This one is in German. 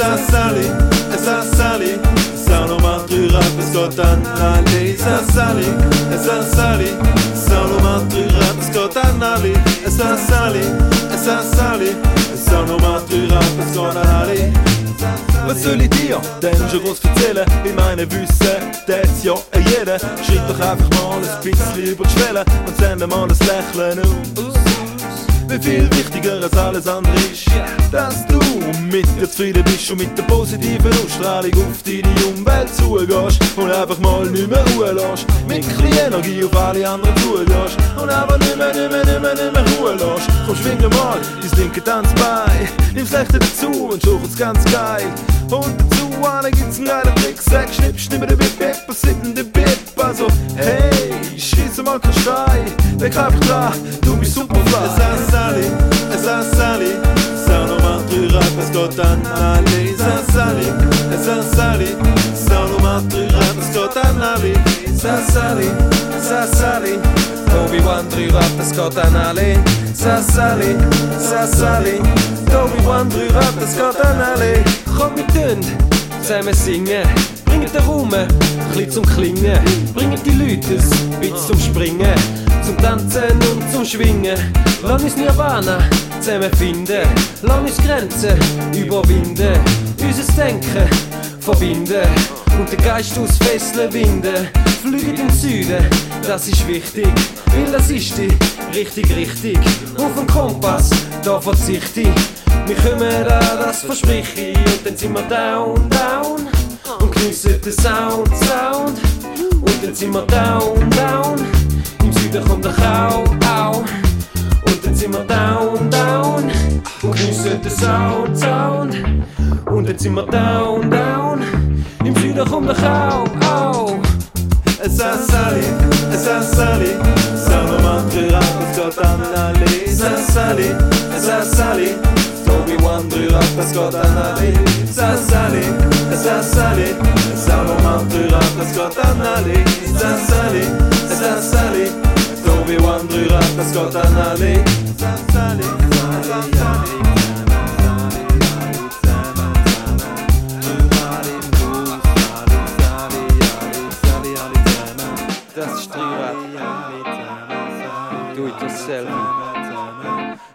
ça salé, ça salé, ça l'on mentira parce qu'on t'en allait, ça salé, ça salé, ça l'on mentira parce qu'on t'en allait, ça salé, ça salé, ça l'on mentira parce qu'on t'en allait. Vad skulle dire Den je groß meine wissen das ja jeder Schreib doch einfach mal ein bisschen über die Schwelle Und sende mal ein Lächeln aus Wie viel wichtiger als alles andere ist. Dass du mit dir zufrieden bist und mit der positiven Ausstrahlung auf deine Umwelt zugehst und einfach mal nicht mehr Ruhe lässt. Mit ein Energie auf alle anderen zugehst und einfach nicht mehr, nicht mehr, nicht mehr, nicht mehr Ruhe lässt. Komm, schwing mal dein linke Tanzbein, nimm's rechte dazu und schuchelt's ganz geil. Und dazu einen gibt's einen geilen Trick, sag schnipp, schnipp, der Bip, Bip, was sind denn der Bip? Also, hey, schieße mal kein Schrei, denk einfach dran, du bist superfly. Es ist Sally, es ist Sally, sag nochmal drei Rap, es geht an alle. Es ist Sally, es ist Sally, sag nochmal drei Rap, es geht an alle. Es ist Sally, es ist Sally, Obi-Wan drei Rap, es geht an alle. Es ist Sally, es ist Sally, Obi-Wan drei Rap, es geht an alle. Komm mit Tünd, zusammen singen. Bringt den Raum ein bisschen zum Klingen. Bringt die Leute ein bisschen zum Springen. Zum Tanzen und zum Schwingen. Lass uns Nirvana zusammen finden. Lass uns Grenzen überwinden. Unser Denken verbinden. Und den Geist aus Fesseln winden. Fliegen im Süden, das ist wichtig. Weil das ist die richtig, richtig. Auf den Kompass, da verzichte ich. Wir kommen da, das verspreche ich. Und dann sind wir down, down. Und geniessen den Sound, Sound. Und dann sind wir down, down. Geniessen den Sound, Sound. Und dann sind wir down, down. Im Süden kommt der Kau, au. Es ist Sally, es ist Sally, drei Rap, es geht an alle. Es ist Sally, es ist Sally, drei Rap, es geht an alle. Es ist Sally, es ist Sally, es geht an. Es ist Sally, es geht an. Do it yourself.